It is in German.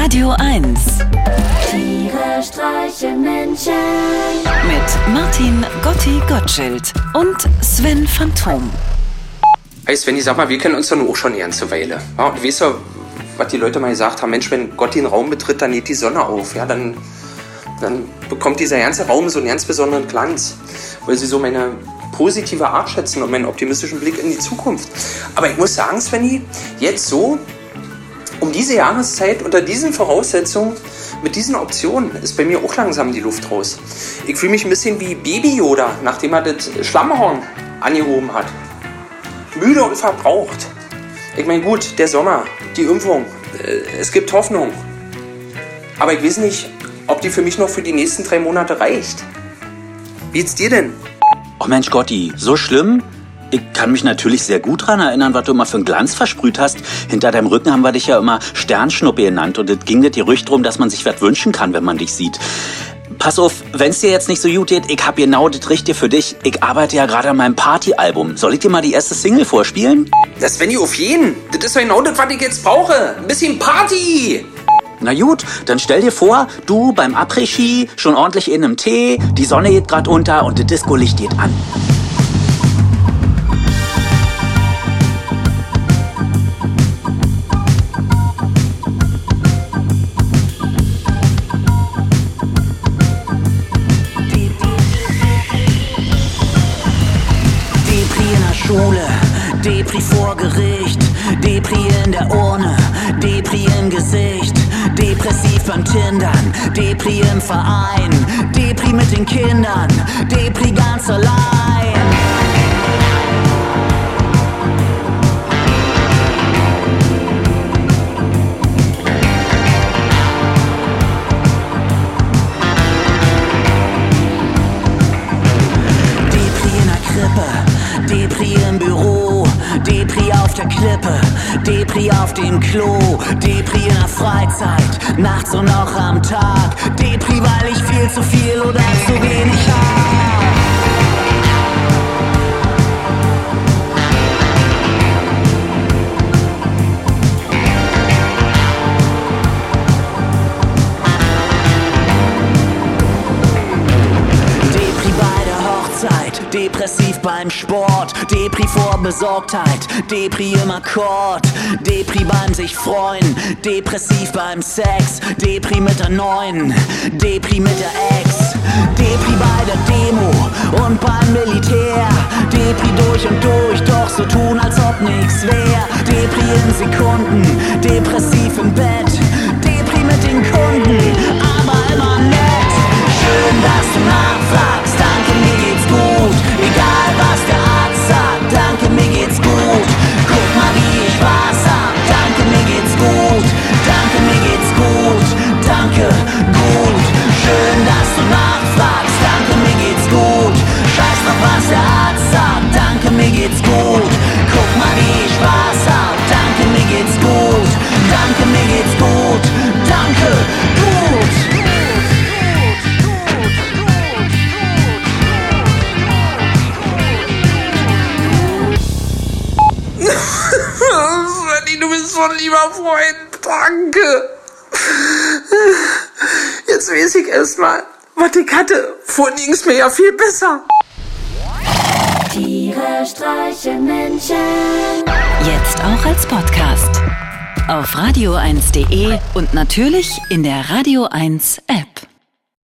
Radio 1 Tiere streichen Menschen. mit Martin Gotti Gottschild und Sven Phantom. Hey Svenny, sag mal, wir kennen uns doch nur auch schon eine ganze Weile. Ja, und du weißt ja, was die Leute mal gesagt haben, Mensch, wenn Gott den Raum betritt, dann geht die Sonne auf. Ja, dann, dann bekommt dieser ganze Raum so einen ganz besonderen Glanz. Weil sie so meine positive Art schätzen und meinen optimistischen Blick in die Zukunft. Aber ich muss sagen, Svenny, jetzt so, um diese Jahreszeit, unter diesen Voraussetzungen, mit diesen Optionen, ist bei mir auch langsam die Luft raus. Ich fühle mich ein bisschen wie Baby Yoda, nachdem er das Schlammhorn angehoben hat müde und verbraucht. Ich meine, gut, der Sommer, die Impfung, äh, es gibt Hoffnung. Aber ich weiß nicht, ob die für mich noch für die nächsten drei Monate reicht. Wie geht's dir denn? Oh Mensch, Gotti, so schlimm? Ich kann mich natürlich sehr gut dran erinnern, was du immer für einen Glanz versprüht hast. Hinter deinem Rücken haben wir dich ja immer Sternschnuppe genannt und es ging dir Gerücht drum, dass man sich was wünschen kann, wenn man dich sieht. Pass auf, wenn's dir jetzt nicht so gut geht, ich hab genau das Richtige für dich. Ich arbeite ja gerade an meinem Partyalbum. Soll ich dir mal die erste Single vorspielen? Das wenn ich auf jeden. Das ist doch genau das, was ich jetzt brauche. Ein bisschen Party. Na gut, dann stell dir vor, du beim Après-Ski, schon ordentlich in einem Tee, die Sonne geht grad unter und das Disco-Licht geht an. Schule, Depri vor Gericht, Depri in der Urne, Depri im Gesicht, depressiv beim Tindern, Depri im Verein, Depri mit den Kindern, Depri ganz allein. Depri auf der Klippe, Depri auf dem Klo, Depri in der Freizeit, nachts und auch am Tag, Depri, weil ich viel zu viel oder depressiv beim Sport, Depri vor Besorgtheit, Depri im Akkord, Depri beim sich freuen, depressiv beim Sex, Depri mit der Neuen, Depri mit der Ex, Depri bei der Demo und beim Militär, Depri durch und durch, doch so tun, als ob nix wär, Depri in Sekunden, depressiv im Bett, Depri mit den Kunden, Svenny, du bist so ein lieber Freund. Danke. Jetzt weiß ich erst mal, was ich hatte. Vorhin ging's mir ja viel besser. Tiere streichen Menschen. Jetzt auch als Podcast. Auf radio1.de und natürlich in der Radio 1 App.